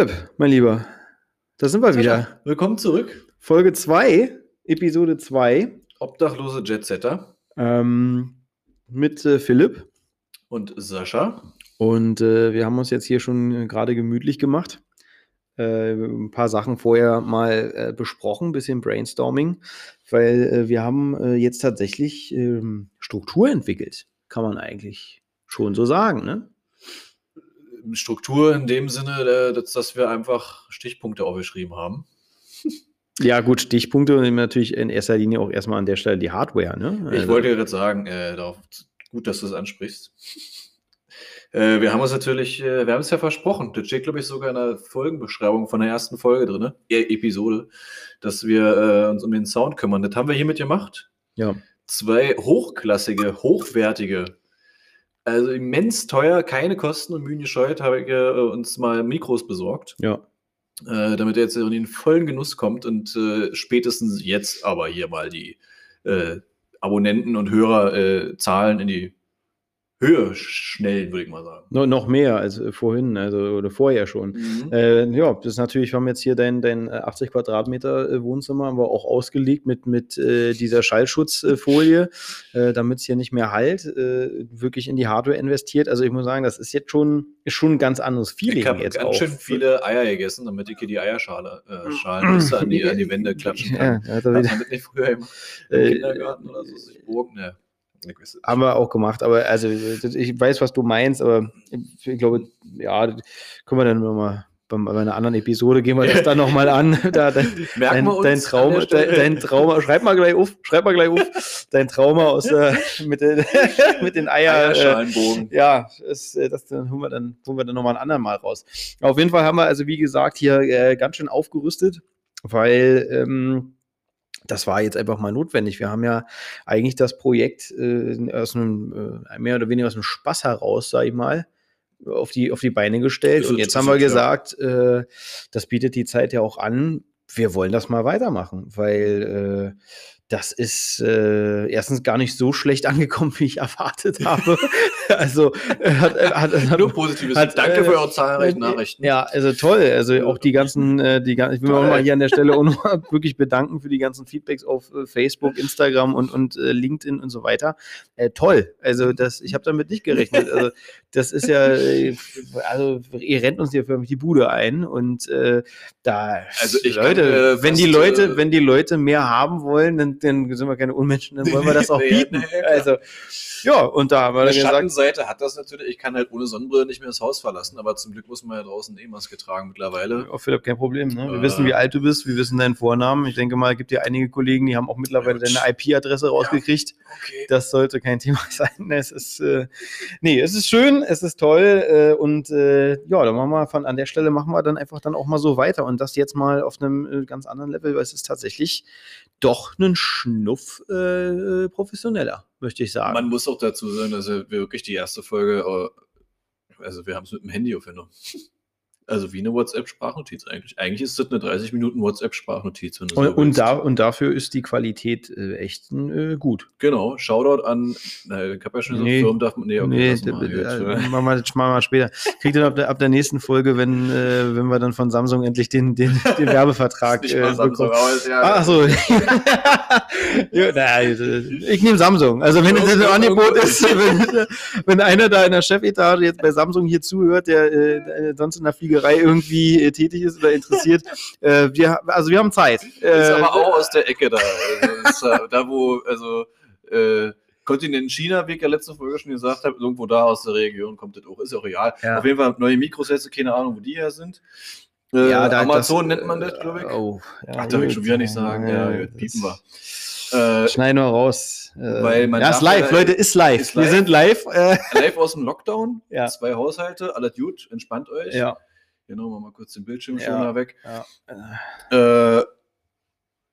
Philipp, mein Lieber, da sind wir wieder. Willkommen zurück. Folge 2, Episode 2. Obdachlose Jetsetter. Ähm, mit äh, Philipp. Und Sascha. Und äh, wir haben uns jetzt hier schon äh, gerade gemütlich gemacht. Äh, ein paar Sachen vorher mal äh, besprochen, ein bisschen Brainstorming, weil äh, wir haben jetzt tatsächlich ähm, Struktur entwickelt, kann man eigentlich schon so sagen, ne? Struktur in dem Sinne, dass, dass wir einfach Stichpunkte aufgeschrieben haben. Ja, gut, Stichpunkte und natürlich in erster Linie auch erstmal an der Stelle die Hardware. Ne? Also. Ich wollte gerade sagen, äh, darauf, gut, dass du es ansprichst. äh, wir haben uns natürlich, äh, wir haben es ja versprochen, das steht, glaube ich, sogar in der Folgenbeschreibung von der ersten Folge drin, ne? Episode, dass wir äh, uns um den Sound kümmern. Das haben wir hiermit gemacht. Ja. Zwei hochklassige, hochwertige also immens teuer, keine Kosten und Mühen gescheut, habe ich äh, uns mal Mikros besorgt. Ja. Äh, damit er jetzt in den vollen Genuss kommt und äh, spätestens jetzt aber hier mal die äh, Abonnenten und Hörerzahlen in die Höhe schnell, würde ich mal sagen. No, noch mehr als äh, vorhin, also oder vorher schon. Mhm. Äh, ja, das ist natürlich, wir haben jetzt hier dein, dein 80 äh, Quadratmeter äh, Wohnzimmer, haben wir auch ausgelegt mit, mit äh, dieser Schallschutzfolie, äh, damit es hier nicht mehr halt, wirklich in die Hardware investiert. Also ich muss sagen, das ist jetzt schon, ist schon ein ganz anderes Feeling ich jetzt ganz auch. schön viele Eier gegessen, damit ich hier die Eierschale äh, Schalen bis an die, an die Wände klatschen kann. Ja, also damit nicht früher im, im Kindergarten oder so sich Burg, ne. Haben wir auch gemacht, aber also ich weiß, was du meinst, aber ich glaube, ja, können wir dann nochmal bei, einer anderen Episode gehen wir das dann nochmal an. Da, dein, dein, dein, Trauma, dein, Trauma, schreib mal gleich auf, schreib mal gleich auf, dein Trauma aus der, mit, den, mit den Eier. Eierschalenbogen. Äh, ja, das, das dann holen wir dann, holen wir dann nochmal ein andermal raus. Auf jeden Fall haben wir also, wie gesagt, hier äh, ganz schön aufgerüstet, weil ähm, das war jetzt einfach mal notwendig. Wir haben ja eigentlich das Projekt äh, aus einem, äh, mehr oder weniger aus einem Spaß heraus, sag ich mal, auf die, auf die Beine gestellt. Und jetzt haben wir gesagt, äh, das bietet die Zeit ja auch an. Wir wollen das mal weitermachen, weil äh, das ist äh, erstens gar nicht so schlecht angekommen, wie ich erwartet habe. also äh, hat, äh, hat, hat, nur Positives. Hat, Danke für eure zahlreichen Nachrichten. Ja, also toll. Also auch die ganzen, äh, die ich will mich mal hier an der Stelle auch noch wirklich bedanken für die ganzen Feedbacks auf äh, Facebook, Instagram und, und äh, LinkedIn und so weiter. Äh, toll. Also das, ich habe damit nicht gerechnet. Also das ist ja, äh, also ihr rennt uns hier förmlich die Bude ein und äh, da, also ich Leute, kann, äh, wenn die Leute, wenn die Leute mehr haben wollen, dann dann sind wir keine Unmenschen, dann wollen wir das auch bieten. nee, also, ja, und da haben wir dann gesagt. Schattenseite hat das natürlich, ich kann halt ohne Sonnenbrille nicht mehr das Haus verlassen, aber zum Glück muss man ja draußen eh Maske tragen mittlerweile. Ja, Philipp, kein Problem. Ne? Wir äh, wissen, wie alt du bist, wir wissen deinen Vornamen. Ich denke mal, es gibt ja einige Kollegen, die haben auch mittlerweile deine IP-Adresse rausgekriegt. Ja, okay. Das sollte kein Thema sein. Es ist, äh, nee, es ist schön, es ist toll äh, und äh, ja, dann machen wir von an der Stelle machen wir dann einfach dann auch mal so weiter und das jetzt mal auf einem äh, ganz anderen Level, weil es ist tatsächlich doch einen Schnuff äh, professioneller, möchte ich sagen. Man muss auch dazu sagen, dass wir wirklich die erste Folge, äh, also wir haben es mit dem Handy aufgenommen. Also wie eine WhatsApp-Sprachnotiz eigentlich. Eigentlich ist das eine 30 Minuten WhatsApp-Sprachnotiz. Und, so und, da, und, dafür ist die Qualität äh, echt äh, gut. Genau. Shoutout an, na, ich habe ja schon nee, so Firmen, darf man, nee, okay, nee, mal, äh, machen wir das mal später. Kriegt dann ab der, ab der nächsten Folge, wenn, äh, wenn wir dann von Samsung endlich den, den, den Werbevertrag äh, bekommen. Ja, Ach so. ja, na, ich nehme Samsung. Also wenn es ein Angebot ist, wenn, wenn, einer da in der Chefetage jetzt bei Samsung hier zuhört, der äh, sonst in der Fliegerei Fliegerei irgendwie äh, tätig ist oder interessiert. äh, wir, also wir haben Zeit. Äh, ist aber auch aus der Ecke da. Also, ist, da wo, also äh, Kontinent China, wie ich ja letzte Folge schon gesagt habe, irgendwo da aus der Region kommt das auch. Ist auch real. Ja. Auf jeden Fall neue Mikrosätze, keine Ahnung, wo die her sind. Äh, ja, da, Amazon das, nennt man das, glaube ich. Oh, ja, Ach, darf ich schon wieder nicht sagen. Ja, ja piepen wir. Äh, Schneiden wir raus. Äh, weil man ja, ist live, Leute, ist live. ist live. Wir sind live. Äh. Live aus dem Lockdown. Ja. Zwei Haushalte, alles gut, entspannt euch. Ja. Genau, machen wir kurz den Bildschirmschoner ja, weg. Ja. Äh,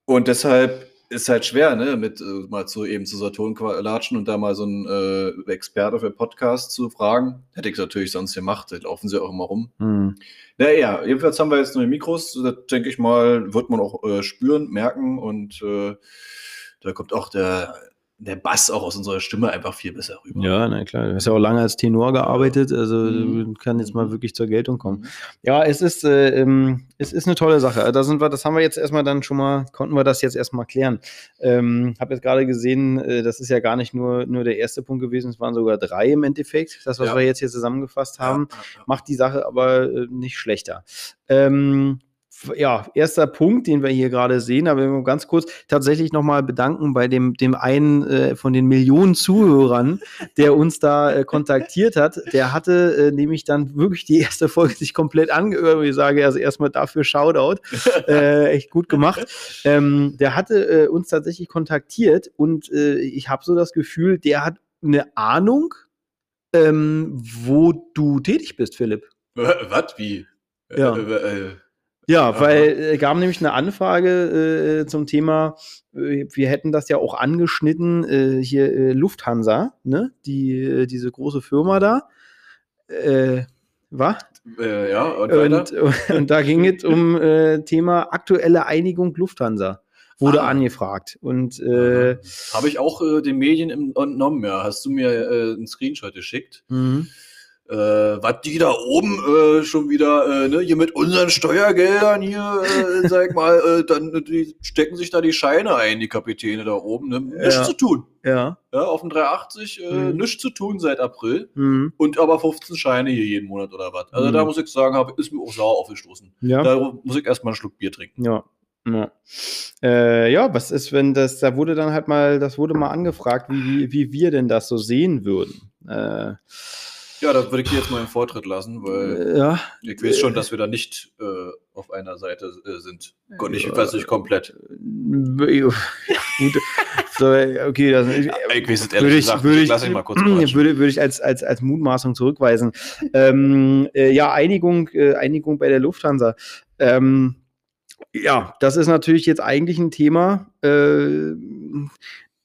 und deshalb ist halt schwer, ne, mit äh, mal zu eben zu Saturn latschen und da mal so einen äh, Experte für Podcast zu fragen. Hätte ich natürlich sonst gemacht, da laufen sie auch immer rum. Hm. Naja, jedenfalls haben wir jetzt neue Mikros, das denke ich mal, wird man auch äh, spüren, merken und äh, da kommt auch der der Bass auch aus unserer Stimme einfach viel besser rüber. Ja, na klar. Du hast ja auch lange als Tenor gearbeitet, also mhm. kann jetzt mal mhm. wirklich zur Geltung kommen. Mhm. Ja, es ist, äh, ähm, es ist eine tolle Sache. Da sind wir, das haben wir jetzt erstmal dann schon mal, konnten wir das jetzt erstmal klären. Ähm, habe jetzt gerade gesehen, äh, das ist ja gar nicht nur, nur der erste Punkt gewesen, es waren sogar drei im Endeffekt. Das, was ja. wir jetzt hier zusammengefasst haben, ja, ja, macht die Sache aber äh, nicht schlechter. Ähm, ja, erster Punkt, den wir hier gerade sehen, aber ganz kurz tatsächlich nochmal bedanken bei dem, dem einen äh, von den Millionen Zuhörern, der uns da äh, kontaktiert hat. Der hatte äh, nämlich dann wirklich die erste Folge sich komplett angehört. Ich sage also erstmal dafür Shoutout. Äh, echt gut gemacht. Ähm, der hatte äh, uns tatsächlich kontaktiert und äh, ich habe so das Gefühl, der hat eine Ahnung, ähm, wo du tätig bist, Philipp. Was? Wie? Ja. Ja, weil äh, gab nämlich eine Anfrage äh, zum Thema, äh, wir hätten das ja auch angeschnitten, äh, hier äh, Lufthansa, ne? Die, äh, diese große Firma da. Äh, was? Äh, ja, und, und, und, da ging es um Thema aktuelle Einigung Lufthansa. Wurde ah. angefragt. Und äh, habe ich auch äh, den Medien entnommen, ja. Hast du mir äh, einen Screenshot geschickt? Mhm äh, was die da oben äh, schon wieder, äh, ne, hier mit unseren Steuergeldern hier, äh, sag mal, äh, dann die stecken sich da die Scheine ein, die Kapitäne da oben, ne? Nichts ja. zu tun. Ja. ja. Auf dem 380 äh, mhm. nichts zu tun seit April. Mhm. Und aber 15 Scheine hier jeden Monat oder was. Also mhm. da muss ich sagen, hab, ist mir auch sauer aufgestoßen. Ja. Da muss ich erstmal einen Schluck Bier trinken. Ja. Ja. Äh, ja, was ist, wenn das, da wurde dann halt mal, das wurde mal angefragt, wie, wie, wie wir denn das so sehen würden. Äh, ja, da würde ich dir jetzt mal einen Vortritt lassen, weil ja. ich weiß schon, dass wir da nicht äh, auf einer Seite äh, sind. Gott, ich weiß nicht komplett. Gut. So, okay, das, ich, ich weiß es ehrlich würde ich, gesagt, würde ich, lass ich mal kurz würde, würde ich als, als, als Mutmaßung zurückweisen. ähm, äh, ja, Einigung, äh, Einigung bei der Lufthansa. Ähm, ja, das ist natürlich jetzt eigentlich ein Thema. Äh,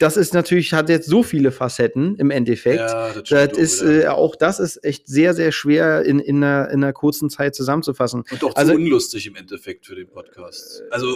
das ist natürlich, hat jetzt so viele Facetten im Endeffekt. Ja, das, das ist, äh, auch das ist echt sehr, sehr schwer in, in, einer, in einer kurzen Zeit zusammenzufassen. Und auch also, zu unlustig im Endeffekt für den Podcast. Also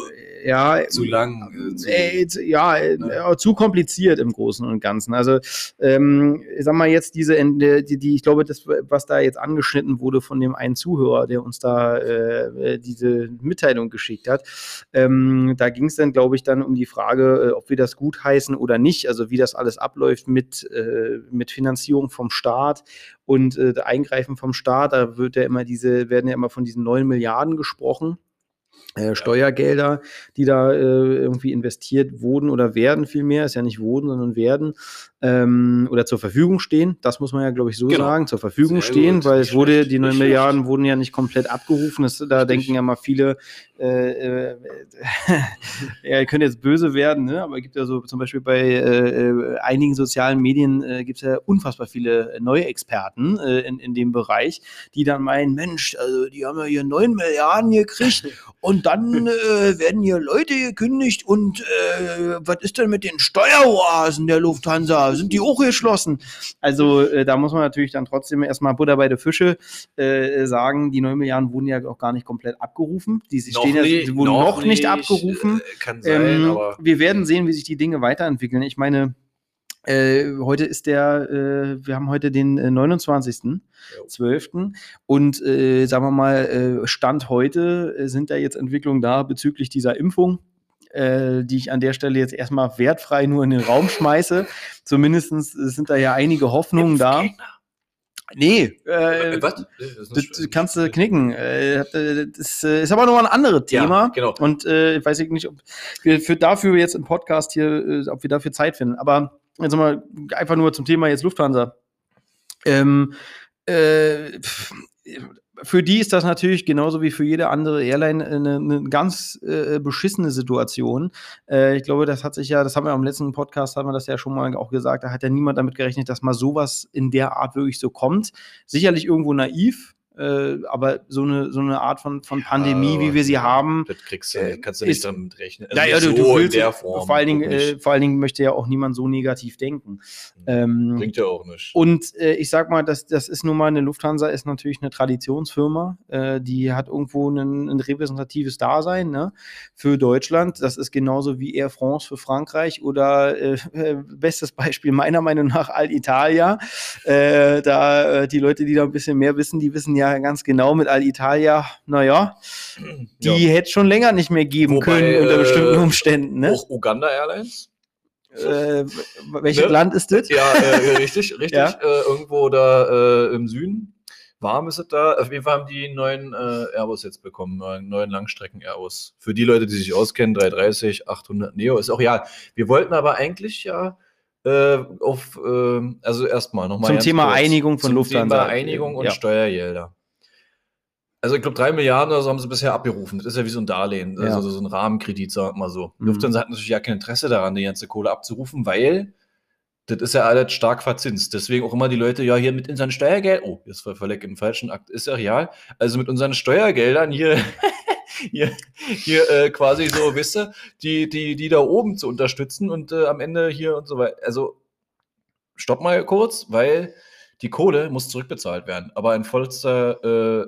ja, zu lang. Äh, zu, äh, ja, ja, zu kompliziert im Großen und Ganzen. Also, ähm, ich sag mal jetzt diese, die, die, ich glaube, das, was da jetzt angeschnitten wurde von dem einen Zuhörer, der uns da äh, diese Mitteilung geschickt hat, ähm, da ging es dann, glaube ich, dann um die Frage, äh, ob wir das gut heißen oder oder nicht, also wie das alles abläuft mit, äh, mit Finanzierung vom Staat und äh, Eingreifen vom Staat. Da wird ja immer diese, werden ja immer von diesen neun Milliarden gesprochen. Äh, Steuergelder, die da äh, irgendwie investiert wurden oder werden vielmehr, ist ja nicht wurden, sondern werden ähm, oder zur Verfügung stehen. Das muss man ja, glaube ich, so genau. sagen, zur Verfügung Sehr stehen, weil es wurde, die 9 Milliarden schlecht. wurden ja nicht komplett abgerufen. Das, da Richtig. denken ja mal viele, äh, äh, ja, ihr könnt jetzt böse werden, ne? aber es gibt ja so zum Beispiel bei äh, äh einigen sozialen Medien äh, gibt es ja unfassbar viele neue Experten äh, in, in dem Bereich, die dann meinen, Mensch, also die haben ja hier 9 Milliarden gekriegt und dann äh, werden hier Leute gekündigt und äh, was ist denn mit den Steueroasen der Lufthansa? Sind die auch geschlossen? Also äh, da muss man natürlich dann trotzdem erstmal Butter bei der Fische äh, sagen, die 9 Milliarden wurden ja auch gar nicht komplett abgerufen. Die, sie stehen nicht, ja, sie wurden noch, noch nicht, nicht abgerufen. Äh, kann sein, ähm, aber wir werden sehen, wie sich die Dinge weiterentwickeln. Ich meine, äh, heute ist der, äh, wir haben heute den äh, 29.12. Und äh, sagen wir mal, äh, Stand heute äh, sind da jetzt Entwicklungen da bezüglich dieser Impfung äh, die ich an der Stelle jetzt erstmal wertfrei nur in den Raum schmeiße. Zumindest sind da ja einige Hoffnungen da. Nee, äh, was? Das, kannst du knicken. Äh, das ist aber noch ein anderes Thema. Ja, genau. Und äh, ich weiß nicht, ob wir für dafür jetzt im Podcast hier, äh, ob wir dafür Zeit finden. Aber jetzt mal einfach nur zum Thema jetzt Lufthansa. Ähm, äh, für die ist das natürlich genauso wie für jede andere Airline eine, eine ganz äh, beschissene Situation. Äh, ich glaube, das hat sich ja, das haben wir am letzten Podcast, haben wir das ja schon mal auch gesagt, da hat ja niemand damit gerechnet, dass mal sowas in der Art wirklich so kommt. Sicherlich irgendwo naiv, Äh, aber so eine, so eine Art von, von Pandemie, ja, wie wir sie haben. Das kriegst du, äh, kannst du nicht damit rechnen. Also naja, du, so du willst, in der Form. Vor allen, Dingen, äh, vor allen Dingen möchte ja auch niemand so negativ denken. Ähm, Bringt ja auch nicht. Und äh, ich sag mal, das, das ist nun mal eine Lufthansa, ist natürlich eine Traditionsfirma. Äh, die hat irgendwo ein, ein repräsentatives Dasein ne, für Deutschland. Das ist genauso wie Air France für Frankreich oder äh, bestes Beispiel meiner Meinung nach Alitalia. da die Leute, die da ein bisschen mehr wissen, die wissen ja ganz genau mit Alitalia, naja, die ja. hätte schon länger nicht mehr geben Wobei, können unter bestimmten Umständen. Ne? Auch Uganda Airlines? Äh, welches ne? Land ist das? Ja, äh, richtig, richtig. ja? Äh, irgendwo da äh, im Süden. Warm ist es da. Auf jeden Fall haben die neuen äh, Airbus jetzt bekommen, einen neuen Langstrecken-Airbus. Für die Leute, die sich auskennen, 330, 800 Neo, ist auch ja. Wir wollten aber eigentlich ja äh, auf, also erstmal nochmal. Zum Thema kurz, Einigung von Lufthansa. Thema Einigung und ja. Steuergelder. Also ich glaube, drei Milliarden oder so haben sie bisher abgerufen. Das ist ja wie so ein Darlehen, ja. also so ein Rahmenkredit, sagen wir mal so. Mhm. Lufthansa hat natürlich ja kein Interesse daran, die ganze Kohle abzurufen, weil das ist ja alles stark verzinst. Deswegen auch immer die Leute, ja, hier mit unseren Steuergeldern, oh, jetzt verleckt im falschen Akt, ist ja real. Also mit unseren Steuergeldern hier, hier, hier äh, quasi so, wisst ihr, die, die, die da oben zu unterstützen und äh, am Ende hier und so weiter. Also stopp mal kurz, weil die Kohle muss zurückbezahlt werden. Aber in vollster äh,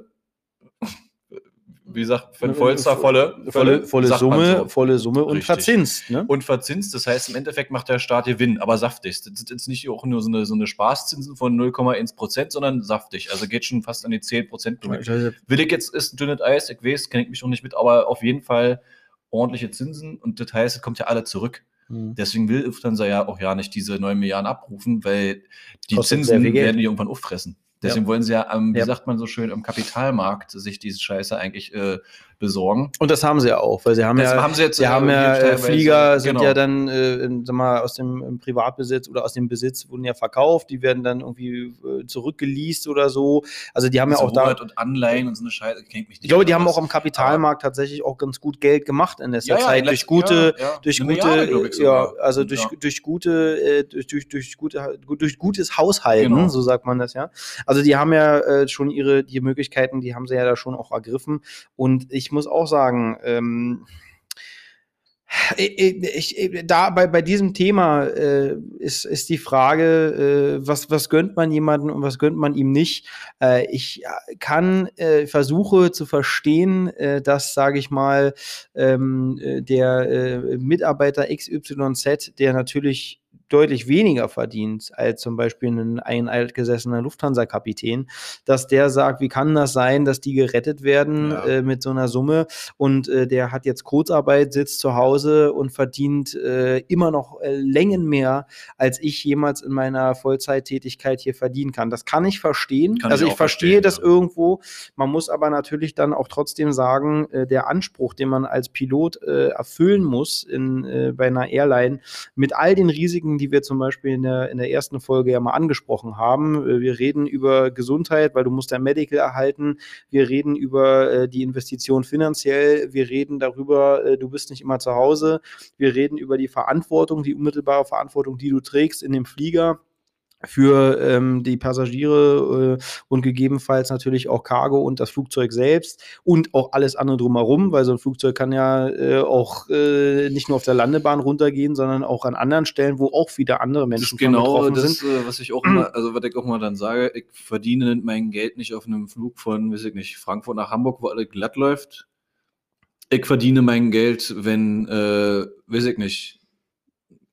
wie gesagt, für vollster, volle, volle, volle Summe, so. volle Summe und Richtig. verzinst. Ne? Und verzinst, das heißt, im Endeffekt macht der Staat Gewinn, aber saftig. Das ist jetzt nicht auch nur so eine, so eine Spaßzinsen von 0,1 Prozent, sondern saftig. Also geht schon fast an die 10 Prozent. Will ich jetzt ist ein dünnes Eis, ich weiß, kenne ich mich noch nicht mit, aber auf jeden Fall ordentliche Zinsen und das heißt, es kommt ja alle zurück. Mhm. Deswegen will Lufthansa ja auch ja nicht diese 9 Milliarden abrufen, weil die Kostet Zinsen werden die irgendwann auffressen. Deswegen ja. wollen sie ja, ähm, wie ja. sagt man so schön, im Kapitalmarkt sich diese Scheiße eigentlich äh, besorgen. Und das haben sie ja auch, weil sie haben das ja, haben sie jetzt, sie haben ja äh, Flieger sind genau. ja dann äh, in, sag mal, aus dem Privatbesitz oder aus dem Besitz wurden ja verkauft, die werden dann irgendwie äh, zurückgeleast oder so. Also die haben ja auch da und Anleihen und so eine Scheiße, kennt mich nicht. Ich glaube, die haben auch am Kapitalmarkt tatsächlich auch ganz gut Geld gemacht in letzter ja, Zeit durch gute, durch gute, Milliarde, ja, also durch, durch gute, äh, durch, durch, durch gute, durch gutes Haushalten, genau. so sagt man das ja. Also die haben ja äh, schon ihre die Möglichkeiten, die haben sie ja da schon auch ergriffen und ich ich muss auch sagen, ähm, ich, ich, da bei, bei diesem Thema äh, ist, ist die Frage, äh, was, was gönnt man jemandem und was gönnt man ihm nicht. Äh, ich kann äh, versuche zu verstehen, äh, dass, sage ich mal, ähm, äh, der Mitarbeiter XYZ, der natürlich deutlich weniger verdient als zum Beispiel ein, ein altgesessener Lufthansa-Kapitän, dass der sagt, wie kann das sein, dass die gerettet werden ja. äh, mit so einer Summe und äh, der hat jetzt Kurzarbeit, sitzt zu Hause und verdient äh, immer noch äh, Längen mehr, als ich jemals in meiner Vollzeittätigkeit hier verdienen kann. Das kann ich verstehen. Kann also ich, ich verstehe das ja. irgendwo. Man muss aber natürlich dann auch trotzdem sagen, äh, der Anspruch, den man als Pilot äh, erfüllen muss in, bei einer Airline mit all den Risiken, die wir zum Beispiel in der, in der ersten Folge ja mal angesprochen haben. Äh, wir reden über Gesundheit, weil du musst dein Medical erhalten. Wir reden über äh, die Investition finanziell. Wir reden darüber, äh, du bist nicht immer zu Hause. Wir reden über die Verantwortung, die unmittelbare Verantwortung, die du trägst in dem Flieger für ähm, die Passagiere äh, und gegebenenfalls natürlich auch Cargo und das Flugzeug selbst und auch alles andere drumherum, weil so ein Flugzeug kann ja äh, auch äh, nicht nur auf der Landebahn runtergehen, sondern auch an anderen Stellen, wo auch wieder andere Menschen das genau betroffen das, sind. Genau, was ich auch immer, also was ich auch mal dann sage, ich verdiene mein Geld nicht auf einem Flug von, weiß ich nicht, Frankfurt nach Hamburg, wo alles glatt läuft. Ich verdiene mein Geld, wenn, äh, weiß ich nicht,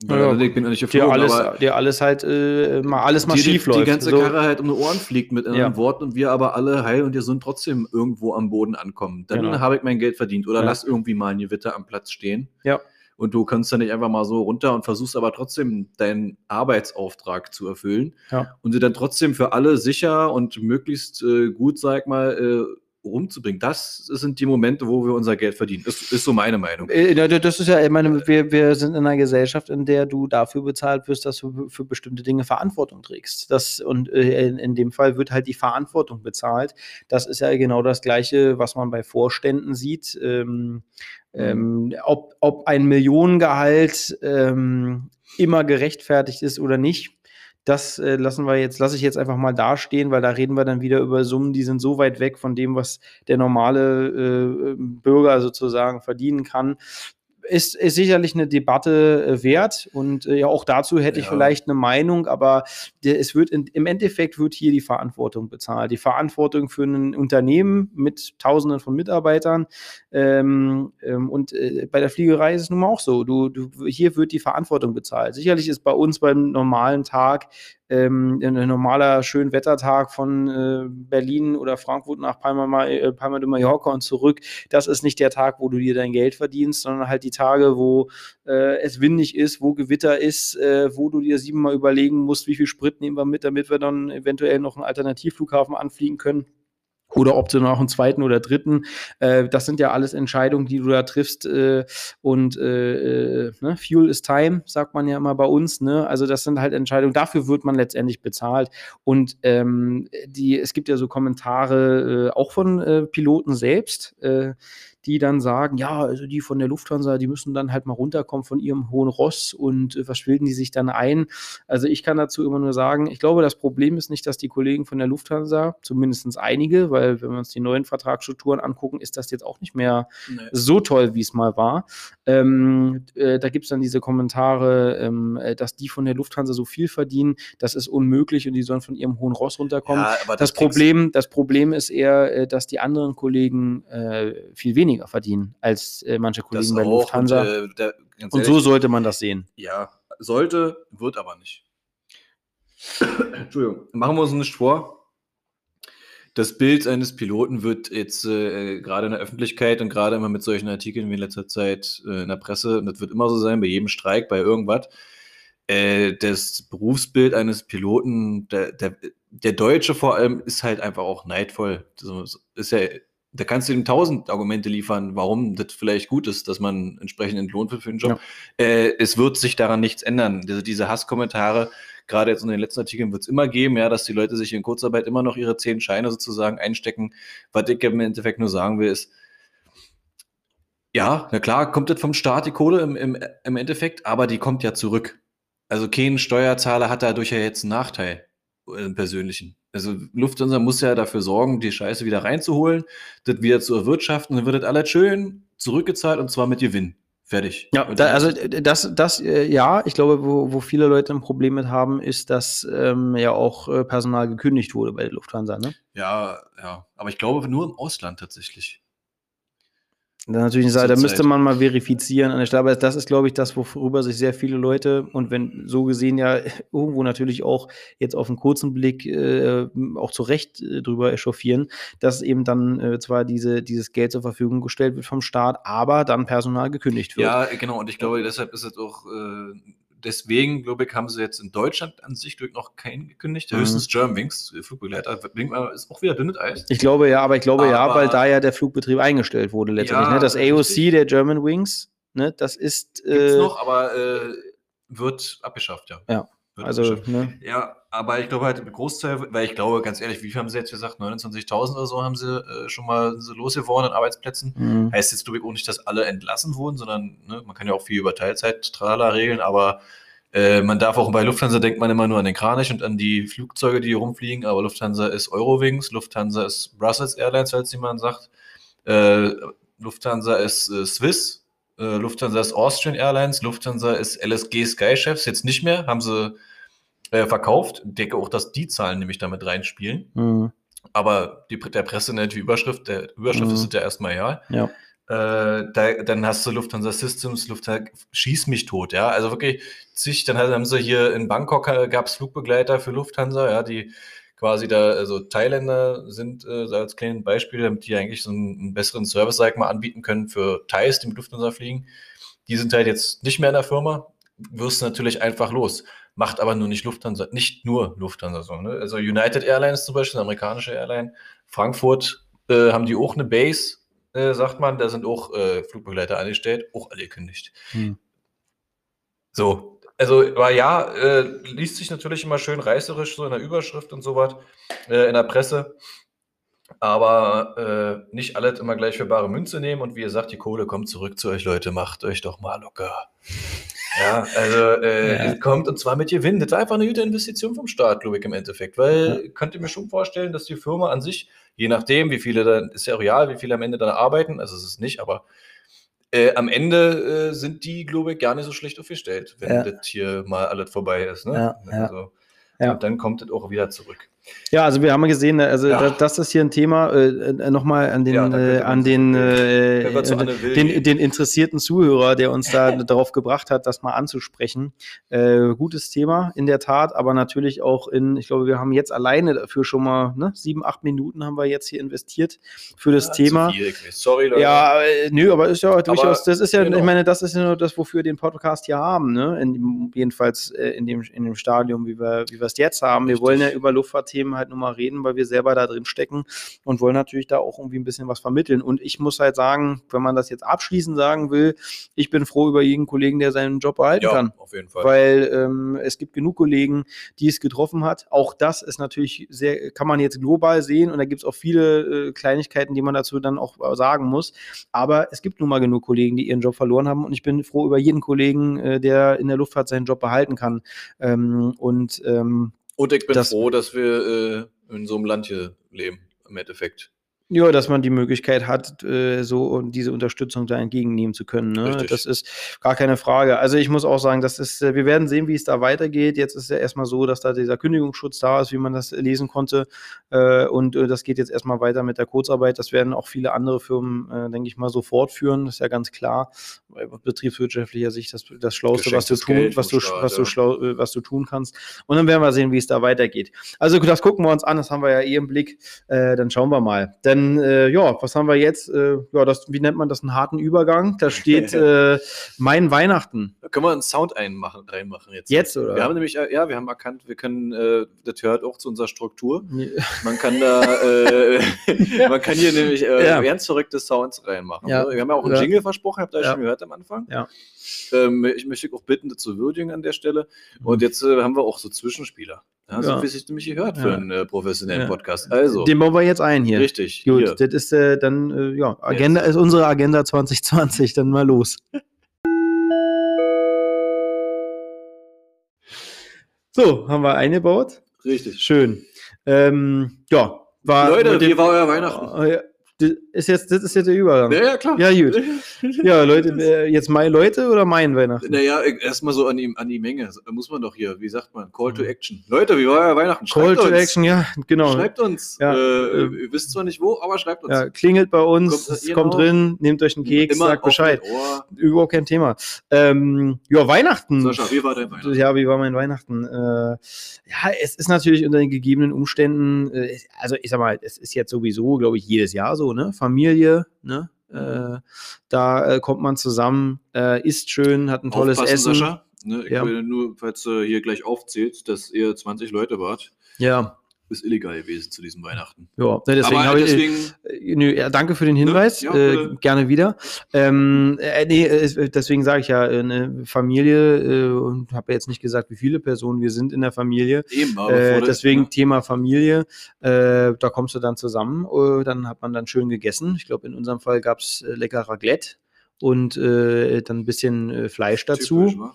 ja, ich bin nicht geflogen, dir alles, dir alles halt äh, mal alles mal schief läuft. Die ganze so. Karre halt um die Ohren fliegt mit einem ja. Wort und wir aber alle heil und wir sind trotzdem irgendwo am Boden ankommen. Dann genau. habe ich mein Geld verdient oder ja. lass irgendwie mal ein Gewitter am Platz stehen. Ja. Und du kannst dann nicht einfach mal so runter und versuchst aber trotzdem deinen Arbeitsauftrag zu erfüllen. Ja. Und sie dann trotzdem für alle sicher und möglichst äh, gut, sag mal, äh, rumzubringen. Das sind die Momente, wo wir unser Geld verdienen. Das ist so meine Meinung. Äh, das ist ja, ich meine, wir, wir sind in einer Gesellschaft, in der du dafür bezahlt wirst, dass du für bestimmte Dinge Verantwortung trägst. Das, und äh, in, in dem Fall wird halt die Verantwortung bezahlt. Das ist ja genau das Gleiche, was man bei Vorständen sieht. Ähm, ähm, ob, ob ein Millionengehalt ähm, immer gerechtfertigt ist oder nicht, das äh, lassen wir jetzt, lasse ich jetzt einfach mal dastehen, weil da reden wir dann wieder über Summen, die sind so weit weg von dem, was der normale äh, Bürger sozusagen verdienen kann ist, ist sicherlich eine Debatte äh, wert und äh, ja, auch dazu hätte ja. ich vielleicht eine Meinung, aber es wird in, im Endeffekt wird hier die Verantwortung bezahlt. Die Verantwortung für ein Unternehmen mit Tausenden von Mitarbeitern ähm, ähm, und äh, bei der Fliegerei ist es nun mal auch so. Du, du, hier wird die Verantwortung bezahlt. Sicherlich ist bei uns beim normalen Tag ähm, ein normaler Schönwettertag von äh, Berlin oder Frankfurt nach Palma, äh, Palma de Mallorca und zurück, das ist nicht der Tag, wo du dir dein Geld verdienst, sondern halt die Tage, wo äh, es windig ist, wo Gewitter ist, äh, wo du dir siebenmal überlegen musst, wie viel Sprit nehmen wir mit, damit wir dann eventuell noch einen Alternativflughafen anfliegen können oder ob du noch einen zweiten oder dritten. Äh, das sind ja alles Entscheidungen, die du da triffst. Äh, und äh, äh, ne? Fuel is time, sagt man ja immer bei uns. Ne? Also das sind halt Entscheidungen. Dafür wird man letztendlich bezahlt. Und ähm, die, es gibt ja so Kommentare äh, auch von äh, Piloten selbst, die dann sagen, ja, also die von der Lufthansa, die müssen dann halt mal runterkommen von ihrem hohen Ross und äh, was bilden die sich dann ein? Also ich kann dazu immer nur sagen, ich glaube, das Problem ist nicht, dass die Kollegen von der Lufthansa, zumindest einige, weil wenn wir uns die neuen Vertragsstrukturen angucken, ist das jetzt auch nicht mehr nee. so toll, wie es mal war. Ähm, äh, da gibt es dann diese Kommentare, ähm, äh, dass die von der Lufthansa so viel verdienen, das ist unmöglich und die sollen von ihrem hohen Ross runterkommen. Ja, das, das Problem, das Problem ist eher, äh, dass die anderen Kollegen äh, viel weniger weniger verdienen als äh, manche Kollegen das bei Lufthansa. Und, äh, der, und ehrlich, so sollte man das sehen. Ja, sollte, wird aber nicht. Entschuldigung. Machen wir uns nicht vor. Das Bild eines Piloten wird jetzt äh, gerade in der Öffentlichkeit und gerade immer mit solchen Artikeln wie in letzter Zeit äh, in der Presse, und das wird immer so sein, bei jedem Streik, bei irgendwas, äh, das Berufsbild eines Piloten, der, der, der Deutsche vor allem, ist halt einfach auch neidvoll. Das ist ja da kannst du ihm tausend Argumente liefern, warum das vielleicht gut ist, dass man entsprechend entlohnt wird für den Job. Ja. Äh, es wird sich daran nichts ändern. Diese, diese Hasskommentare, gerade jetzt in den letzten Artikeln, wird es immer geben, ja, dass die Leute sich in Kurzarbeit immer noch ihre zehn Scheine sozusagen einstecken. Was ich im Endeffekt nur sagen will, ist, ja, na klar, kommt das vom Staat die Kohle im, im, im Endeffekt, aber die kommt ja zurück. Also kein Steuerzahler hat dadurch ja jetzt einen Nachteil, äh, persönlichen. Also Lufthansa muss ja dafür sorgen, die Scheiße wieder reinzuholen, das wieder zu erwirtschaften, dann wird das alles schön zurückgezahlt und zwar mit Gewinn. Fertig. Ja, da, also das, das, äh, ja, ich glaube, wo, wo viele Leute ein Problem mit haben, ist, dass ähm, ja auch äh, Personal gekündigt wurde bei der Lufthansa, ne? Ja, ja. Aber ich glaube nur im Ausland tatsächlich. Das natürlich nicht da müsste man mal verifizieren an der Stelle. Aber das ist, glaube ich, das, worüber sich sehr viele Leute und wenn so gesehen ja irgendwo natürlich auch jetzt auf einen kurzen Blick äh, auch zu Recht äh, drüber echauffieren, dass eben dann äh, zwar diese, dieses Geld zur Verfügung gestellt wird vom Staat, aber dann Personal gekündigt wird. Ja, genau. Und ich glaube, deshalb ist es auch äh, deswegen, glaube ich, haben sie jetzt in Deutschland an sich noch keinen gekündigt. Mhm. Höchstens Germanwings, Flugbegleiter, ist auch wieder dünnes Eis. Ich glaube ja, aber ich glaube aber, ja, weil da ja der Flugbetrieb eingestellt wurde letztendlich. Ja, ne? Das AOC richtig. der Germanwings, ne, das ist. Gibt's äh, noch, aber äh, wird abgeschafft, ja. Ja. Also, ne? Ja, aber ich glaube halt im Großteil, weil ich glaube, ganz ehrlich, wie viel haben sie jetzt gesagt? 29.000 oder so haben sie äh, schon mal so losgeworden an Arbeitsplätzen. Mhm. Heißt jetzt, glaube ich, auch nicht, dass alle entlassen wurden, sondern ne, man kann ja auch viel über Teilzeit trala regeln, aber äh, man darf auch bei Lufthansa denkt man immer nur an den Kranich und an die Flugzeuge, die hier rumfliegen, aber Lufthansa ist Eurowings, Lufthansa ist Brussels Airlines, falls jemand sagt. Äh, Lufthansa ist äh, Swiss, äh, Lufthansa ist Austrian Airlines, Lufthansa ist LSG Sky Chefs, jetzt nicht mehr, haben sie äh, verkauft. Ich denke auch, dass die Zahlen nämlich damit reinspielen. Mhm. Aber die, der Presse nennt die Überschrift, der Überschrift mhm. ist ja erstmal ja. Ja. Äh, da, dann hast du Lufthansa Systems, Lufthansa schieß mich tot, ja. Also wirklich zig, dann haben sie hier in Bangkok äh, gab es Flugbegleiter für Lufthansa, ja, die quasi da, also Thailänder sind äh, als kleines Beispiel, damit die eigentlich so einen, einen, besseren Service, sag ich mal, anbieten können für Thais, die mit Lufthansa fliegen. Die sind halt jetzt nicht mehr in der Firma, wirst natürlich einfach los. Macht aber nur nicht Lufthansa, nicht nur Lufthansa so. Ne? Also United Airlines zum Beispiel, eine amerikanische Airline, Frankfurt äh, haben die auch eine Base äh, sagt man, da sind auch äh, Flugbegleiter angestellt, auch alle gekündigt. Hm. So, also, aber ja, äh, liest sich natürlich immer schön reißerisch, so in der Überschrift und so was, äh, in der Presse. Aber äh, nicht alles immer gleich für bare Münze nehmen und wie ihr sagt, die Kohle kommt zurück zu euch, Leute, macht euch doch mal locker. Ja, also äh, ja. kommt und zwar mit Gewinn. Das war einfach eine gute Investition vom Staat, glaube ich, im Endeffekt. Weil ja. könnt ihr mir schon vorstellen, dass die Firma an sich, je nachdem, wie viele dann, ist ja real, wie viele am Ende dann arbeiten, also es ist nicht, aber äh, am Ende äh, sind die, glaube ich, gar nicht so schlecht aufgestellt, wenn ja. das hier mal alles vorbei ist. Ne? Ja, also, ja. Und dann kommt es auch wieder zurück. Ja, also wir haben gesehen, also ja. das, das, ist hier ein Thema. Äh, äh Nochmal an den, ja, äh, an den, äh, den, den, interessierten Zuhörer, der uns da darauf gebracht hat, das mal anzusprechen. Äh, gutes Thema, in der Tat, aber natürlich auch in, ich glaube, wir haben jetzt alleine dafür schon mal ne, sieben, acht Minuten haben wir jetzt hier investiert für das ja, Thema. Sorry, Leute. Ja, äh, nö, aber ist ja durchaus, das ist ja, genau. ich meine, das ist ja nur das, wofür wir den Podcast hier haben, ne? In, jedenfalls äh, in, dem, in dem Stadium, wie wir, wie wir es jetzt haben. Wir wollen ja über Luftfahrt Themen halt nur mal reden, weil wir selber da drin stecken und wollen natürlich da auch irgendwie ein bisschen was vermitteln. Und ich muss halt sagen, wenn man das jetzt abschließend sagen will, ich bin froh über jeden Kollegen, der seinen Job behalten ja, kann. Auf jeden Fall. Weil ähm, es gibt genug Kollegen, die es getroffen hat. Auch das ist natürlich sehr, kann man jetzt global sehen und da gibt es auch viele äh, Kleinigkeiten, die man dazu dann auch äh, sagen muss. Aber es gibt nun mal genug Kollegen, die ihren Job verloren haben und ich bin froh über jeden Kollegen, äh, der in der Luftfahrt seinen Job behalten kann. Ähm, und ähm, und ich bin das, froh, dass wir äh, in so einem Land hier leben, im Endeffekt. Ja, dass man die Möglichkeit hat, äh, so diese Unterstützung da entgegennehmen zu können. Ne? Das ist gar keine Frage. Also ich muss auch sagen, das ist, äh, wir werden sehen, wie es da weitergeht. Jetzt ist ja erstmal so, dass da dieser Kündigungsschutz da ist, wie man das lesen konnte. Äh, und das geht jetzt erstmal weiter mit der Kurzarbeit. Das werden auch viele andere Firmen, denke ich mal, so fortführen. Das ist ja ganz klar. Betriebswirtschaftlicher Sicht das, das Schlauste, was du tun, was du, was, du schlau, was du tun kannst. Und dann werden wir sehen, wie es da weitergeht. Also das gucken wir uns an. Das haben wir ja eh im Blick. dann schauen wir mal. Denn denn äh, ja, was haben wir jetzt? Äh, ja, das, wie nennt man das? Einen harten Übergang. Da steht äh, mein Weihnachten. Da können wir einen Sound einmachen, reinmachen jetzt. Jetzt, oder? Wir haben nämlich, äh, ja, wir haben erkannt, wir können, äh, das gehört auch zu unserer Struktur. Man kann da, äh, man kann hier nämlich ja. ganz verrückte Sounds reinmachen. Ja. Wir haben ja auch einen Jingle versprochen, habt ihr ja. schon gehört am Anfang. Ja. Ähm, ich möchte auch bitten, das zu würdigen an der Stelle. Und jetzt haben wir auch so Zwischenspieler. Ja, so wie sich nämlich gehört für einen äh, professionellen ja. Podcast. Also. Den bauen wir jetzt ein hier. Richtig. Gut, hier. das ist äh, dann, äh, ja, Agenda jetzt. ist unsere Agenda 2020, dann mal los. so, haben wir eingebaut. Richtig. Schön. Ähm, ja, war. Leute, wie war euer Weihnachten? Das ist jetzt, das ist jetzt der Übergang. Ja, ja, klar. Ja, gut. Ja, Leute, äh, jetzt meine Leute oder mein Weihnachten? Naja, erstmal so an die, an die Menge. Muss man doch hier, wie sagt man, Call to Action. Leute, wie war euer Weihnachten? Schreibt Call to uns. Action, ja, genau. Schreibt uns. Ja, äh, äh, ihr wisst zwar nicht wo, aber schreibt uns. Ja, klingelt bei uns, kommt, kommt drin, nehmt euch einen Keks, sagt Bescheid. Überhaupt kein Thema. Ähm, ja, Weihnachten. Sascha, wie war dein Weihnachten? Ja, wie war mein Weihnachten? Äh, ja, es ist natürlich unter den gegebenen Umständen, äh, also ich sag mal, es ist jetzt sowieso, glaube ich, jedes Jahr so, ne? Familie, ne? Äh, da äh, kommt man zusammen, äh, isst schön, hat ein tolles Essen. Sascha, ne? Ich ja. will nur, falls du hier gleich aufzählt, dass ihr 20 Leute wart. Ja ist illegal gewesen zu diesem Weihnachten. Ja, deswegen habe ich. Deswegen, äh, nö, ja, danke für den Hinweis. Ne? Ja, äh, gerne wieder. Ähm, äh, nee, äh, deswegen sage ich ja, eine Familie äh, und habe jetzt nicht gesagt, wie viele Personen wir sind in der Familie. Eben, aber äh, deswegen das, ne? Thema Familie. da kommst du dann zusammen. dann hat man dann schön gegessen. Ich glaube, in unserem Fall gab es lecker Raclette und äh, dann ein bisschen äh, Fleisch dazu. Typisch,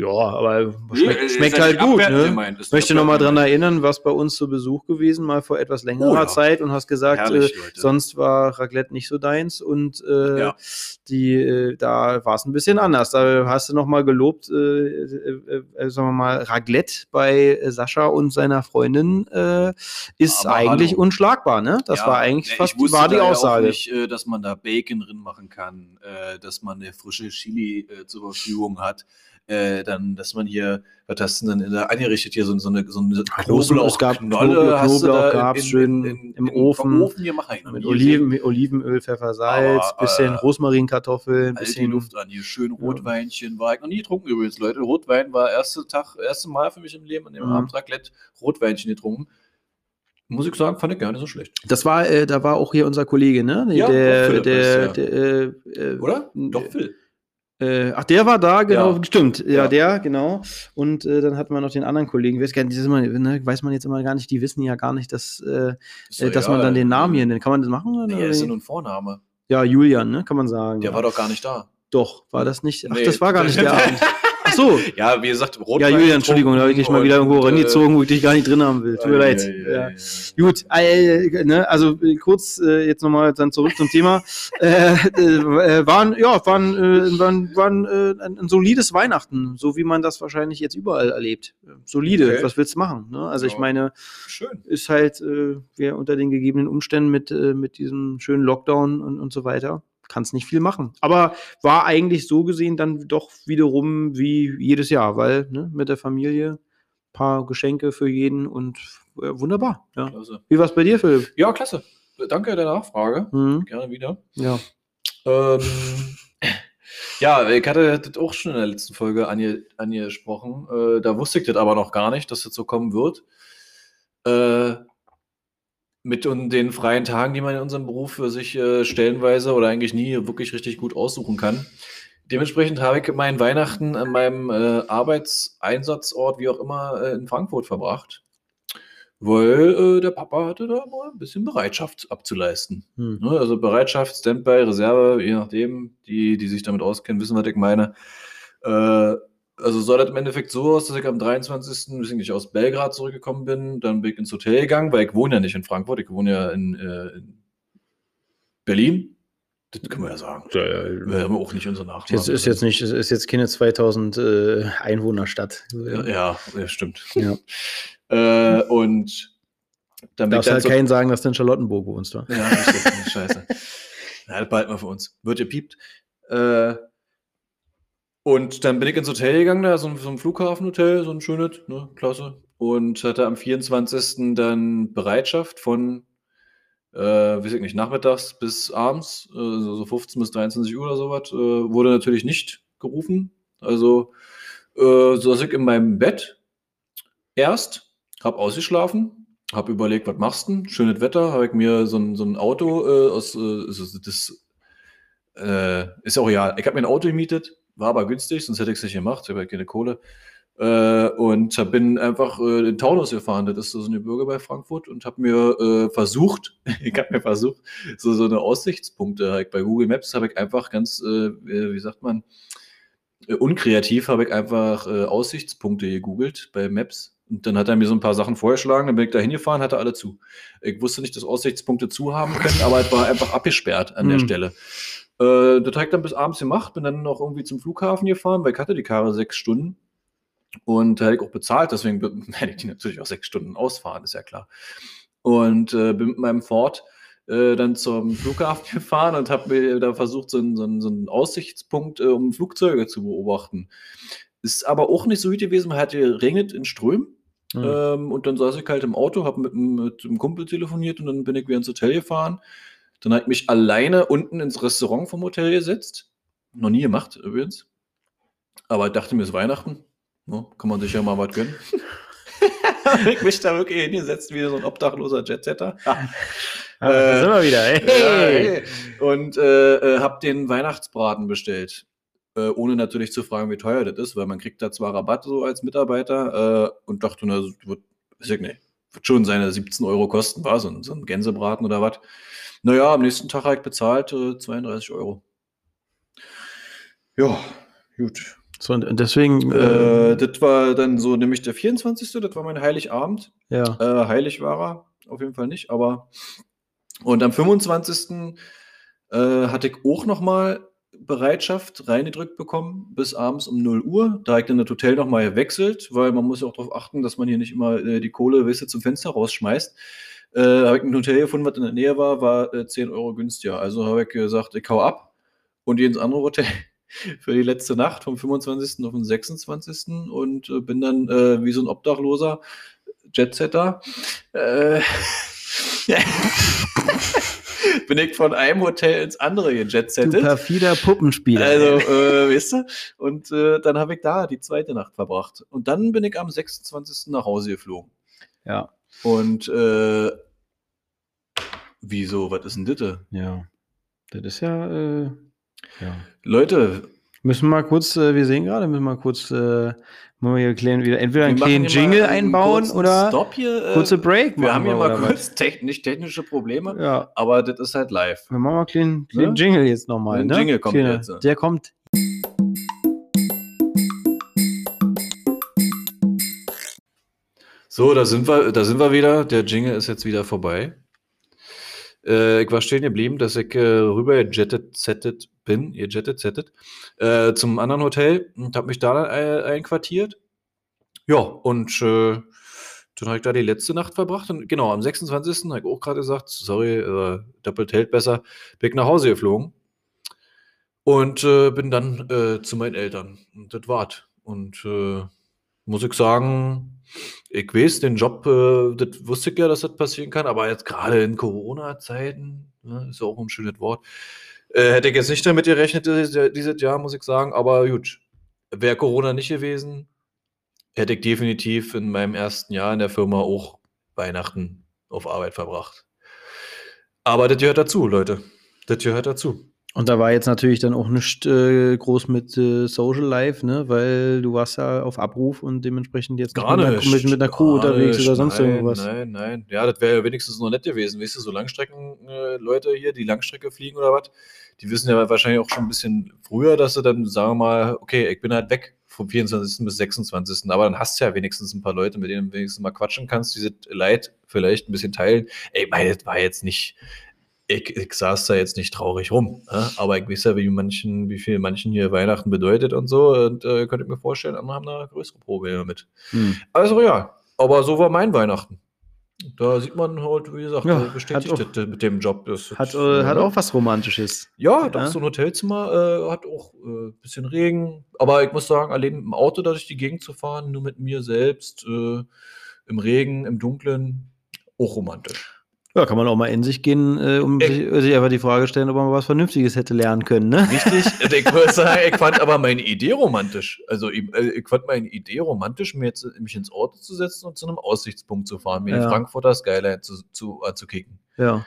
ja, aber schmeckt, nee, schmeckt halt gut. Ne? Gemeint, Möchte nochmal dran erinnern, warst bei uns zu Besuch gewesen, mal vor etwas längerer oh, ja. Zeit und hast gesagt, Herrlich, äh, sonst war Raclette nicht so deins und äh, ja. die, äh, da war es ein bisschen anders. Da hast du nochmal gelobt, äh, äh, äh, sagen wir mal, Raclette bei Sascha und seiner Freundin ist aber eigentlich hallo. unschlagbar. Ne? Das ja, war eigentlich fast die, war die Aussage. Nicht, dass man da Bacon drin machen kann, dass man eine frische Chili zur Verfügung hat äh, dann, dass man hier, was hast du denn in der eingerichtet? Hier, so, so eine, so eine Knoblauch, es gab Knolle, Knoblauch gab es schön in, in, im Ofen, Ofen. Hier machen, mit Oliven, Olivenöl, Pfeffer, Salz, Aber, bisschen äh, Rosmarinkartoffeln, bisschen die Luft an, hier schön Rotweinchen, war ich noch nie getrunken übrigens, Leute, Rotwein war erste Tag, erste Mal für mich im Leben, an dem mhm. Abend Raclette, Rotweinchen getrunken muss ich sagen, fand ich gar nicht so schlecht. Das war, äh, da war auch hier unser Kollege, ne? Ja, der, Philipp der, ist, ja. der äh, Oder? Doch, Phil. Äh, ach, der war da, genau, ja. stimmt. Ja, ja, der, genau. Und äh, dann hatten wir noch den anderen Kollegen. Weiß, das immer, ne, weiß man jetzt immer gar nicht, die wissen ja gar nicht, dass, äh, äh dass man dann den Namen hier nennt. Kann man das machen? Oder? Nee, das ist ja nur ein Vorname. Ja, Julian, ne, kann man sagen. Der war doch gar nicht da. Doch, war das nicht? Ach, nee. das war gar nicht der Abend. Ach so. ja, wie gesagt, Rotwein. Ja, Julian, Entschuldigung, da habe ich dich mal wieder irgendwo äh, rangezogen, wo ich dich gar nicht drin haben will. Tut mir leid. Ja, ja. Gut, äh, ne, also äh, kurz äh, jetzt nochmal dann zurück zum Thema. Äh, äh, waren, ja, waren, äh, waren, waren äh, ein, ein, solides Weihnachten, so wie man das wahrscheinlich jetzt überall erlebt. Solide, okay. was willst du machen? Ne? Also ich meine, Schön. ist halt äh, wir unter den gegebenen Umständen mit, äh, mit diesem schönen Lockdown und, und so weiter kannst nicht viel machen. Aber war eigentlich so gesehen dann doch wiederum wie jedes Jahr, weil ne, mit der Familie paar Geschenke für jeden und äh, wunderbar. Ja. Wie war es bei dir, Philipp? Ja, klasse. Danke der Nachfrage. Mhm. Gerne wieder. Ja. Ähm, ja, ich hatte das auch schon in der letzten Folge ange, angesprochen. Äh, da wusste ich das aber noch gar nicht, dass das so kommen wird. Äh, mit den freien Tagen, die man in unserem Beruf für sich äh, stellenweise oder eigentlich nie wirklich richtig gut aussuchen kann. Dementsprechend habe ich meinen Weihnachten an meinem äh, Arbeitseinsatzort, wie auch immer, äh, in Frankfurt verbracht. Weil äh, der Papa hatte da mal ein bisschen Bereitschaft abzuleisten. Hm. Ne, also Bereitschaft, Standby, Reserve, je nachdem, die, die sich damit auskennen, wissen, was ich meine. Also sah das im Endeffekt so aus, dass ich am 23. weiß nicht, aus Belgrad zurückgekommen bin. Dann bin ich ins Hotel gegangen, weil ich wohne ja nicht in Frankfurt, ich wohne ja in, äh, in Berlin. Das können wir ja sagen. Ja, ja, wir haben auch nicht unser Nachnamen. Das ist jetzt nicht, es ist jetzt keine 2000 äh, Einwohnerstadt. Ja, ja, ja stimmt. Ja. äh, und dann Darfst halt so keinen sagen, dass du in Charlottenburg wohnst, oder? Ja, das ist scheiße. Na, das behalten wir für uns. Wird gepiept. Äh, und dann bin ich ins Hotel gegangen, da so, so ein Flughafenhotel, so ein schönes, ne, klasse. Und hatte am 24. dann Bereitschaft von, äh, weiß ich nicht, nachmittags bis abends, äh, so 15 bis 23 Uhr oder sowas, äh, wurde natürlich nicht gerufen. Also äh, saß ich in meinem Bett erst, hab ausgeschlafen, hab überlegt, was machst du? Schönes Wetter, habe ich mir so ein, so ein Auto äh, aus, äh, das äh, ist auch ja, ich habe mir ein Auto gemietet, war aber günstig, sonst hätte ich es nicht gemacht. Ich habe keine Kohle. Äh, und bin einfach äh, in Taunus gefahren. Das ist so eine Bürger bei Frankfurt und habe mir äh, versucht, ich habe mir versucht, so, so eine Aussichtspunkte halt bei Google Maps habe ich einfach ganz, äh, wie sagt man, äh, unkreativ habe ich einfach äh, Aussichtspunkte gegoogelt bei Maps. Und dann hat er mir so ein paar Sachen vorgeschlagen, dann bin ich da hingefahren, hatte alle zu. Ich wusste nicht, dass Aussichtspunkte zu haben können, aber es war einfach abgesperrt an der hm. Stelle. Äh, das habe ich dann bis abends gemacht, bin dann noch irgendwie zum Flughafen gefahren, weil ich hatte die Karre sechs Stunden. Und hätte ich auch bezahlt, deswegen hätte ich die natürlich auch sechs Stunden ausfahren, ist ja klar. Und äh, bin mit meinem Ford äh, dann zum Flughafen gefahren und habe mir da versucht, so einen, so einen, so einen Aussichtspunkt, äh, um Flugzeuge zu beobachten. Ist aber auch nicht so gut gewesen, man hatte regnet in Strömen. Mhm. Ähm, und dann saß ich halt im Auto, habe mit, mit einem Kumpel telefoniert und dann bin ich wieder ins Hotel gefahren. Dann habe ich mich alleine unten ins Restaurant vom Hotel gesetzt. Noch nie gemacht übrigens. Aber ich dachte mir, es ist Weihnachten. No, kann man sich ja mal was gönnen. habe ich mich da wirklich hingesetzt wie so ein obdachloser Jetsetter. Ah, äh, sind wir wieder. Hey. Ja, hey. Und äh, äh, habe den Weihnachtsbraten bestellt. Äh, ohne natürlich zu fragen, wie teuer das ist, weil man kriegt da zwar Rabatt so als Mitarbeiter äh, und dachte, na, wird, weiß ich nicht, wird schon seine 17 Euro kosten, war so ein, so ein Gänsebraten oder was. Naja, am nächsten Tag habe ich bezahlt äh, 32 Euro. Ja, gut. So, und deswegen. Äh, äh, das war dann so nämlich der 24. Das war mein Heiligabend. Ja. Äh, heilig war er, auf jeden Fall nicht, aber. Und am 25. Äh, hatte ich auch nochmal Bereitschaft reingedrückt bekommen bis abends um 0 Uhr. Da habe ich dann das Hotel nochmal gewechselt, weil man muss ja auch darauf achten, dass man hier nicht immer äh, die Kohle weißt, zum Fenster rausschmeißt. Äh, habe ich ein Hotel gefunden, was in der Nähe war, war äh, 10 Euro günstiger. Also habe ich gesagt, ich hau ab und gehe ins andere Hotel für die letzte Nacht vom 25. auf den 26. und äh, bin dann äh, wie so ein Obdachloser Jetsetter. Äh, bin ich von einem Hotel ins andere gejetsettet. Du perfider Puppenspieler. Also, äh, weißt du? Und äh, dann habe ich da die zweite Nacht verbracht. Und dann bin ich am 26. nach Hause geflogen. Ja. Und äh, wieso, was ist denn das? Ja. Das ist ja, äh, ja. Leute. Müssen wir mal kurz, äh, wir sehen gerade, müssen wir mal kurz, äh, wollen wir hier klein, wieder entweder einen kleinen Jingle einbauen oder Stop hier, äh, kurze Break Wir haben hier mal kurz technisch, technische Probleme, ja. aber das ist halt live. Wir machen mal einen kleinen, ne? kleinen ja? Jingle jetzt nochmal. Ne? Jingle kommt Kleine, jetzt. Der kommt. So, da sind wir, da sind wir wieder. Der Jingle ist jetzt wieder vorbei. Äh, ich war stehen geblieben, dass ich äh, rüber jettet, zettet bin, ihr jettet, zettet, äh, zum anderen Hotel und habe mich da äh, einquartiert. Ja, und äh, dann habe ich da die letzte Nacht verbracht. Und genau, am 26. habe ich auch gerade gesagt, sorry, äh, doppelt hält besser, bin ich nach Hause geflogen. Und äh, bin dann äh, zu meinen Eltern. Und das war's. Und äh, muss ich sagen, ich weiß, den Job, äh, das wusste ich ja, dass das passieren kann, aber jetzt gerade in Corona-Zeiten, ne, ist ja auch ein schönes Wort, äh, hätte ich jetzt nicht damit gerechnet, dieses, dieses Jahr, muss ich sagen, aber gut. Wäre Corona nicht gewesen, hätte ich definitiv in meinem ersten Jahr in der Firma auch Weihnachten auf Arbeit verbracht. Aber das gehört dazu, Leute. Das gehört dazu. Und da war jetzt natürlich dann auch nicht äh, groß mit äh, Social Life, ne? Weil du warst ja auf Abruf und dementsprechend jetzt Gar mit, nicht. Einer, mit, einer Crew unterwegs nicht. oder sonst nein, irgendwas. Nein, nein. Ja, das wäre ja wenigstens noch nett gewesen. Weißt du, so Langstrecken-Leute äh, hier, die Langstrecke fliegen oder was, die wissen ja wahrscheinlich auch schon ein bisschen früher, dass sie dann sagen wir mal, okay, ich bin halt weg vom 24. bis 26. Aber dann hast du ja wenigstens ein paar Leute, mit denen du wenigstens mal quatschen kannst, diese Leid vielleicht ein bisschen teilen. Ey, meine, das war jetzt nicht ich, ich saß da jetzt nicht traurig rum, ne? aber ich weiß ja, wie manchen, wie viel manchen hier Weihnachten bedeutet und so. Und äh, könnte mir vorstellen, andere haben da größere Probleme mit. Hm. Also ja, aber so war mein Weihnachten. Da sieht man halt, wie gesagt, ja, bestätigt auch, mit dem Job. Das hat, äh, hat auch was Romantisches. Ja, doch, ja. so ein Hotelzimmer äh, hat auch ein äh, bisschen Regen. Aber ich muss sagen, allein im Auto da durch die Gegend zu fahren, nur mit mir selbst, äh, im Regen, im Dunkeln, auch romantisch. Ja, kann man auch mal in sich gehen, äh, um sich, sich, einfach die Frage stellen, ob man was Vernünftiges hätte lernen können, ne? Richtig. ich würde sagen, ich fand aber meine Idee romantisch. Also ich, äh, ich fand meine Idee romantisch, mir jetzt, mich ins Auto zu setzen und zu einem Aussichtspunkt zu fahren, mir ja. die Frankfurter Skyline zu, zu, anzukicken. Ja.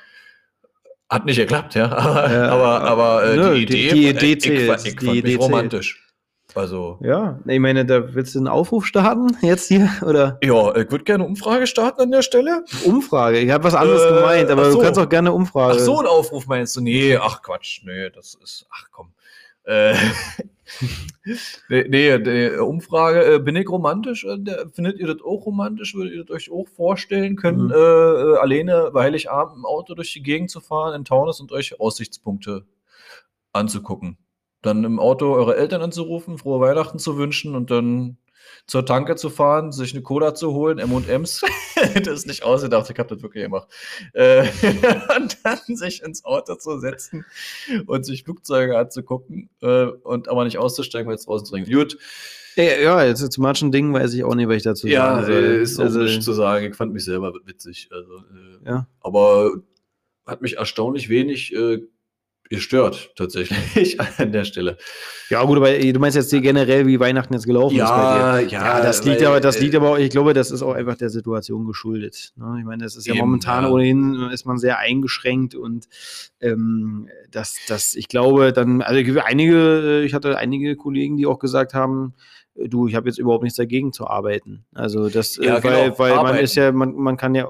Hat nicht geklappt, ja. Aber, ja, aber, aber äh, Nö, die Idee, die, die Idee. Ich, ich, ich fand die mich romantisch. Also. Ja, ich meine, da willst du einen Aufruf starten jetzt hier, oder? Ja, ich würde gerne eine Umfrage starten an der Stelle. Umfrage? Ich habe was anderes äh, gemeint, aber so. du kannst auch gerne eine Umfrage. Ach so, ein Aufruf meinst du? Nee, ach Quatsch, nee, das ist, ach komm. Äh, nee, nee, Umfrage, äh, bin ich romantisch? Äh, findet ihr das auch romantisch? Würdet ihr das euch auch vorstellen können, mhm. äh, äh alleine Heiligabend im Auto durch die Gegend zu fahren in Taunus und euch Aussichtspunkte anzugucken? Dann im Auto eure Eltern anzurufen, frohe Weihnachten zu wünschen und dann zur Tanke zu fahren, sich eine Cola zu holen, M&M's. das ist nicht ausgedacht, ich habe das wirklich gemacht. Äh, und dann sich ins Auto zu setzen und sich Flugzeuge anzugucken äh, und aber nicht auszusteigen, weil es draußen dringend. Gut. Ja, jetzt zu manchen Dingen weiß ich auch nicht, was ich dazu ja, sagen soll. Ja, ist auch also, nicht zu sagen. Ich fand mich selber witzig. Also, äh, ja. Aber hat mich erstaunlich wenig äh, gestört, tatsächlich an der Stelle. Ja, gut, aber du meinst jetzt generell, wie Weihnachten jetzt gelaufen ja, ist bei dir. Ja, ja, das liegt aber, das liegt aber, ich glaube, das ist auch einfach der Situation geschuldet. Ne? Ich meine, das ist ja Eben, momentan ja. ohnehin ist man sehr eingeschränkt und ähm, das, das, ich glaube, dann, also einige, ich hatte einige Kollegen, die auch gesagt haben, du, ich habe jetzt überhaupt nichts dagegen zu arbeiten. Also das, ja, äh, weil, genau, weil man ist ja, man, man kann ja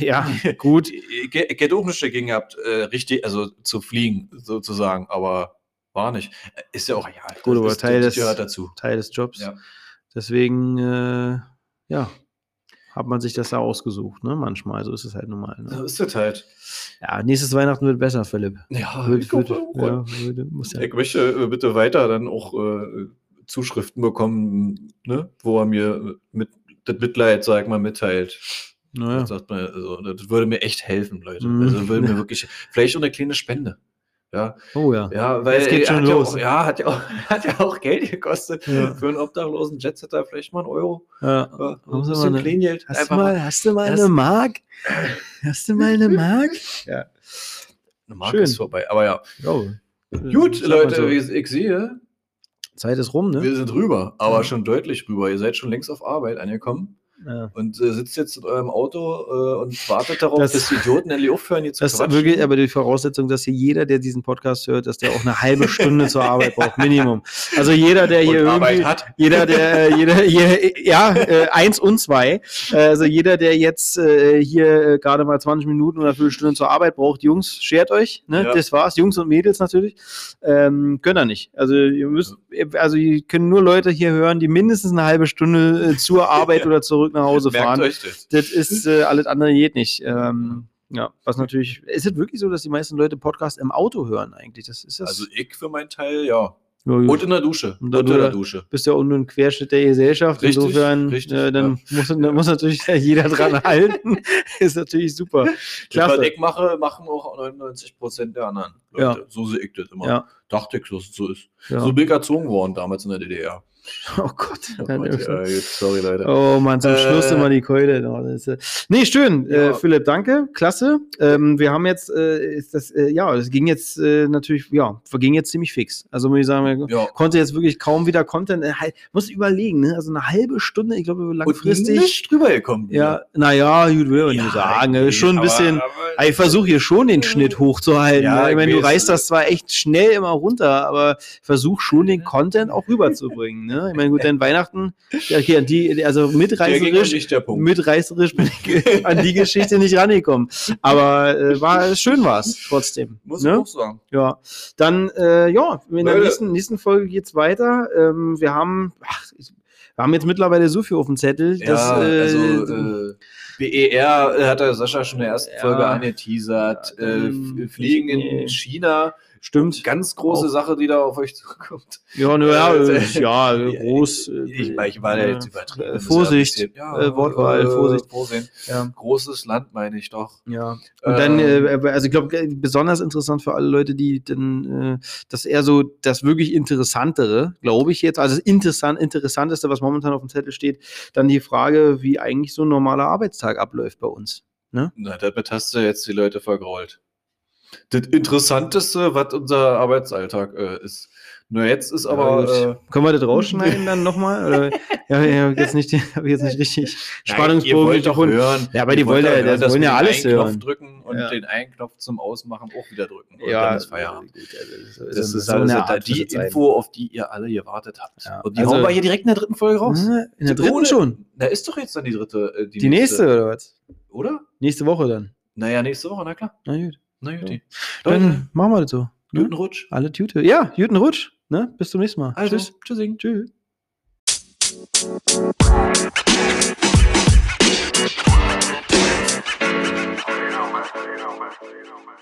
ja, gut. Geht auch nicht dagegen gehabt, äh, richtig, also zu fliegen, sozusagen, aber war nicht. Ist ja auch, ja, gut, aber Teil, des, dazu. Teil des Jobs. Ja. Deswegen, äh, ja, hat man sich das da ausgesucht, ne? Manchmal, so ist es halt normal. Ne? So ist es halt. Ja, nächstes Weihnachten wird besser, Philipp. Ja, wird, wird, ja, wird, muss ja. Ich möchte äh, bitte weiter dann auch äh, Zuschriften bekommen, ne? wo er mir mit das Mitleid, sag mal, mitteilt. Naja. Das, man, also, das würde mir echt helfen, Leute. Mhm. Also würde mir wirklich, vielleicht auch eine kleine Spende. Ja. Oh ja. Ja, weil es geht schon los. Ja, auch, ja, hat ja auch, hat ja auch Geld gekostet. Ja. Für einen obdachlosen Jetsetter vielleicht mal ein Euro. Ja. ja ein bisschen eine, Kleingeld. Hast, du mal, hast du mal eine Mark? Hast du mal eine Mark? ja. Eine Mark Schön. ist vorbei, aber ja. Oh. Gut, Leute, so. wie ich sehe. Zeit ist rum, ne? Wir sind rüber, aber schon deutlich rüber. Ihr seid schon längst auf Arbeit angekommen. Ja. Und äh, sitzt jetzt in eurem Auto äh, und wartet darauf, das, dass die Idioten endlich aufhören, hier zu Das ist wirklich aber die Voraussetzung, dass hier jeder, der diesen Podcast hört, dass der auch eine halbe Stunde zur Arbeit braucht, Minimum. Also jeder, der hier und irgendwie, hat. jeder, der, äh, jeder, hier, ja, äh, eins und zwei, äh, also jeder, der jetzt äh, hier gerade mal 20 Minuten oder eine Viertelstunde zur Arbeit braucht, Jungs, schert euch, ne? Ja. Das war's, Jungs und Mädels natürlich, ähm, können er nicht. Also ihr müsst, also ihr können nur Leute hier hören, die mindestens eine halbe Stunde zur Arbeit oder zurück nach Hause fahren. das. das. ist äh, alles andere geht nicht. Ähm, ja, was natürlich, ist es wirklich so, dass die meisten Leute Podcasts im Auto hören eigentlich? Das ist das. Also ich für meinen Teil, ja. Ja, und in der Dusche. Und, und in der Dusche. Bist ja auch nur ein Querschnitt der Gesellschaft. Richtig, Insofern, richtig, äh, dann ja. muss, dann muss natürlich jeder dran halten. ist natürlich super. Klasse. Was ich mache, machen auch 99 Prozent der anderen Leute. Ja. So sehe ich das immer. Ja. Dachte ich, dass es so ist. So bin ich erzogen worden damals in der DDR. Oh Gott. Oh, Gott ja, sorry, Leute. Oh Mann, zum äh, Schluss immer die Keule. Äh, nee, schön. Äh, ja. Äh, Philipp, danke. Klasse. Ähm, wir haben jetzt, äh, ist das, äh, ja, es ging jetzt natürlich, ja, verging jetzt ziemlich fix. Also muss ich sagen, ja. konnte jetzt wirklich kaum wieder Content. Halt, muss überlegen, ne? Also eine halbe Stunde, ich glaube, langfristig. Und nicht drüber gekommen. Ja, naja, gut, will ich ja, nicht sagen. Schon ein bisschen. Aber, aber, ich versuche hier schon den Schnitt hochzuhalten. Ja, ne? ich meine, du reißt das zwar echt schnell immer runter, aber versuch schon den Content auch rüberzubringen. Ne? Ne? Ich meine, gut, dann Weihnachten, ja, okay, die, also mitreißerisch, mitreißerisch bin ich an die Geschichte nicht rangekommen. Aber äh, war schön war es trotzdem. Muss ne? ich auch sagen. Ja. Dann, äh, ja, in der nächsten, nächsten Folge geht es weiter. Ähm, wir haben, ach, wir haben jetzt mittlerweile so viel auf dem Zettel. Ja, dass, äh, also, äh, BER hat der Sascha schon in der ersten ja, Folge angeteasert. Äh, Fliegen in China Stimmt. Ganz große auch. Sache, die da auf euch zukommt. Ja, naja, äh, ja, groß. Ich, ich war ja jetzt übertrieben. Vorsicht, ja, äh, Wortwahl, äh, Vorsicht. Vorsehen. Ja. Großes Land, meine ich doch. Ja. Und ähm, dann, äh, also ich glaube, besonders interessant für alle Leute, die dann, äh, das eher so das wirklich Interessantere, glaube ich jetzt, also das interessant, Interessanteste, was momentan auf dem Zettel steht, dann die Frage, wie eigentlich so ein normaler Arbeitstag abläuft bei uns. Ne? Na, damit hast du jetzt die Leute vergrault das Interessanteste, was unser Arbeitsalltag äh, ist. Nur jetzt ist aber. Ja, äh, können wir das rausschneiden dann nochmal? ja, ich habe jetzt nicht, hab jetzt nicht richtig Spannungsbogen. Doch hören. Ja, aber die wollen ja, hören, das wollen ja alles den hören. Knopf drücken und ja. den einen Knopf zum Ausmachen auch wieder drücken. Und ja, dann ist Feierabend. Also das, das, ist, also Art die Info, auf die ihr alle gewartet habt. Ja. Und die also, hauen wir hier direkt in der dritten Folge raus. In der dritten schon. Da ist doch jetzt dann die dritte. Äh, die, die nächste, nächste, oder was? Oder? Nächste Woche dann. Naja, nächste Woche, na klar. Na gut. Na gut. Ja. Dann machen wir das so. Ne? Guten Rutsch. Alle Tüte. Ja, guten Rutsch. Ne? Bis zum nächsten Mal. Also, Tschüss. Tschüssing. Tschüss. You know, man. You know, man. You know, man.